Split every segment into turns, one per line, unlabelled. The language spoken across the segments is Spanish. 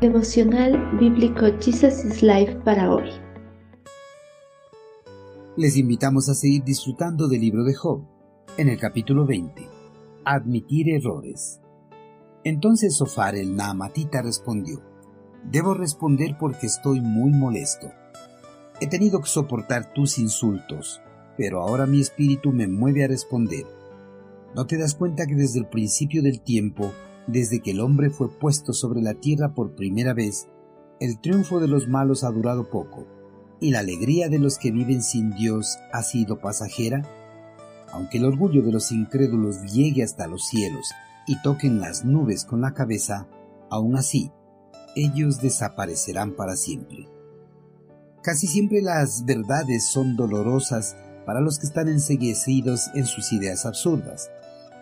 Devocional Bíblico Jesus is Life para hoy.
Les invitamos a seguir disfrutando del libro de Job, en el capítulo 20. Admitir errores. Entonces Sofar el Naamatita respondió, Debo responder porque estoy muy molesto. He tenido que soportar tus insultos, pero ahora mi espíritu me mueve a responder. ¿No te das cuenta que desde el principio del tiempo, desde que el hombre fue puesto sobre la tierra por primera vez, el triunfo de los malos ha durado poco, y la alegría de los que viven sin Dios ha sido pasajera? Aunque el orgullo de los incrédulos llegue hasta los cielos y toquen las nubes con la cabeza, aún así, ellos desaparecerán para siempre. Casi siempre las verdades son dolorosas para los que están enseguecidos en sus ideas absurdas,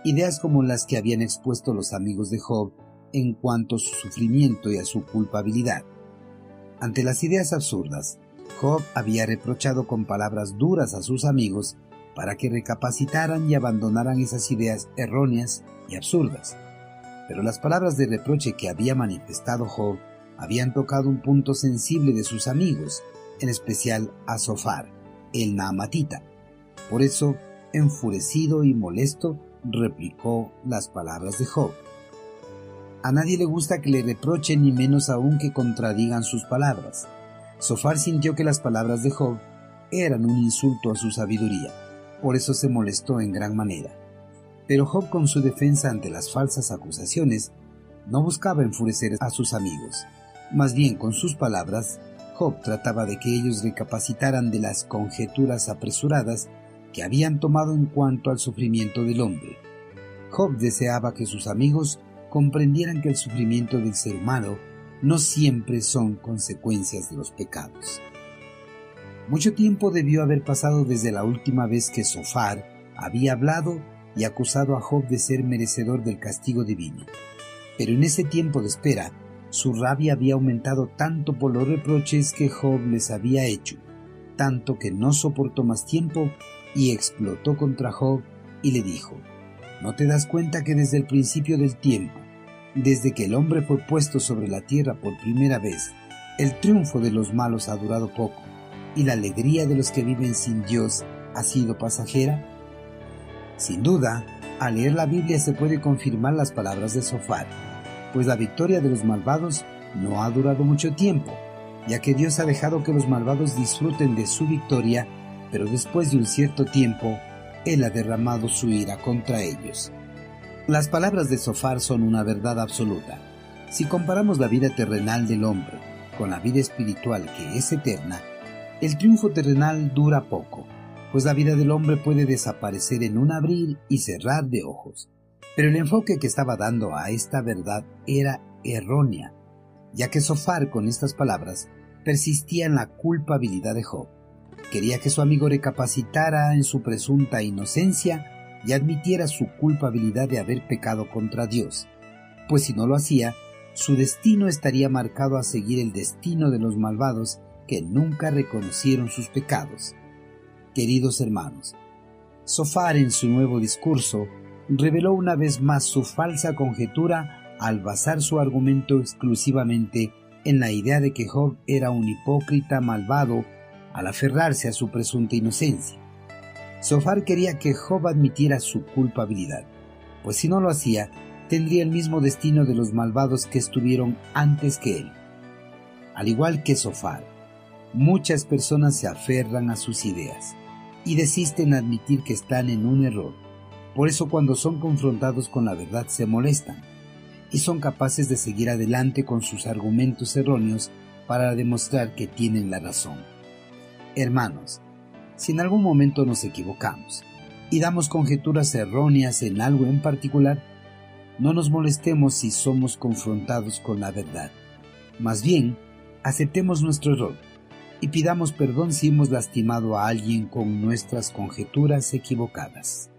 ideas como las que habían expuesto los amigos de Job en cuanto a su sufrimiento y a su culpabilidad. Ante las ideas absurdas, Job había reprochado con palabras duras a sus amigos para que recapacitaran y abandonaran esas ideas erróneas y absurdas. Pero las palabras de reproche que había manifestado Job habían tocado un punto sensible de sus amigos, en especial a Sofar, el Naamatita. Por eso, enfurecido y molesto, replicó las palabras de Job. A nadie le gusta que le reprochen ni menos aún que contradigan sus palabras. Sofar sintió que las palabras de Job eran un insulto a su sabiduría, por eso se molestó en gran manera. Pero Job con su defensa ante las falsas acusaciones no buscaba enfurecer a sus amigos. Más bien con sus palabras, Job trataba de que ellos recapacitaran de las conjeturas apresuradas que habían tomado en cuanto al sufrimiento del hombre. Job deseaba que sus amigos comprendieran que el sufrimiento del ser humano no siempre son consecuencias de los pecados. Mucho tiempo debió haber pasado desde la última vez que Sofar había hablado y acusado a Job de ser merecedor del castigo divino. Pero en ese tiempo de espera, su rabia había aumentado tanto por los reproches que Job les había hecho, tanto que no soportó más tiempo y explotó contra Job y le dijo, ¿no te das cuenta que desde el principio del tiempo, desde que el hombre fue puesto sobre la tierra por primera vez, el triunfo de los malos ha durado poco y la alegría de los que viven sin Dios ha sido pasajera? Sin duda, al leer la Biblia se puede confirmar las palabras de Sofar, pues la victoria de los malvados no ha durado mucho tiempo, ya que Dios ha dejado que los malvados disfruten de su victoria pero después de un cierto tiempo, Él ha derramado su ira contra ellos. Las palabras de Sofar son una verdad absoluta. Si comparamos la vida terrenal del hombre con la vida espiritual que es eterna, el triunfo terrenal dura poco, pues la vida del hombre puede desaparecer en un abrir y cerrar de ojos. Pero el enfoque que estaba dando a esta verdad era errónea, ya que Sofar con estas palabras persistía en la culpabilidad de Job. Quería que su amigo recapacitara en su presunta inocencia y admitiera su culpabilidad de haber pecado contra Dios, pues si no lo hacía, su destino estaría marcado a seguir el destino de los malvados que nunca reconocieron sus pecados. Queridos hermanos, Sofar en su nuevo discurso reveló una vez más su falsa conjetura al basar su argumento exclusivamente en la idea de que Job era un hipócrita malvado al aferrarse a su presunta inocencia. Sofar quería que Job admitiera su culpabilidad, pues si no lo hacía, tendría el mismo destino de los malvados que estuvieron antes que él. Al igual que Sofar, muchas personas se aferran a sus ideas y desisten admitir que están en un error. Por eso cuando son confrontados con la verdad se molestan y son capaces de seguir adelante con sus argumentos erróneos para demostrar que tienen la razón. Hermanos, si en algún momento nos equivocamos y damos conjeturas erróneas en algo en particular, no nos molestemos si somos confrontados con la verdad. Más bien, aceptemos nuestro error y pidamos perdón si hemos lastimado a alguien con nuestras conjeturas equivocadas.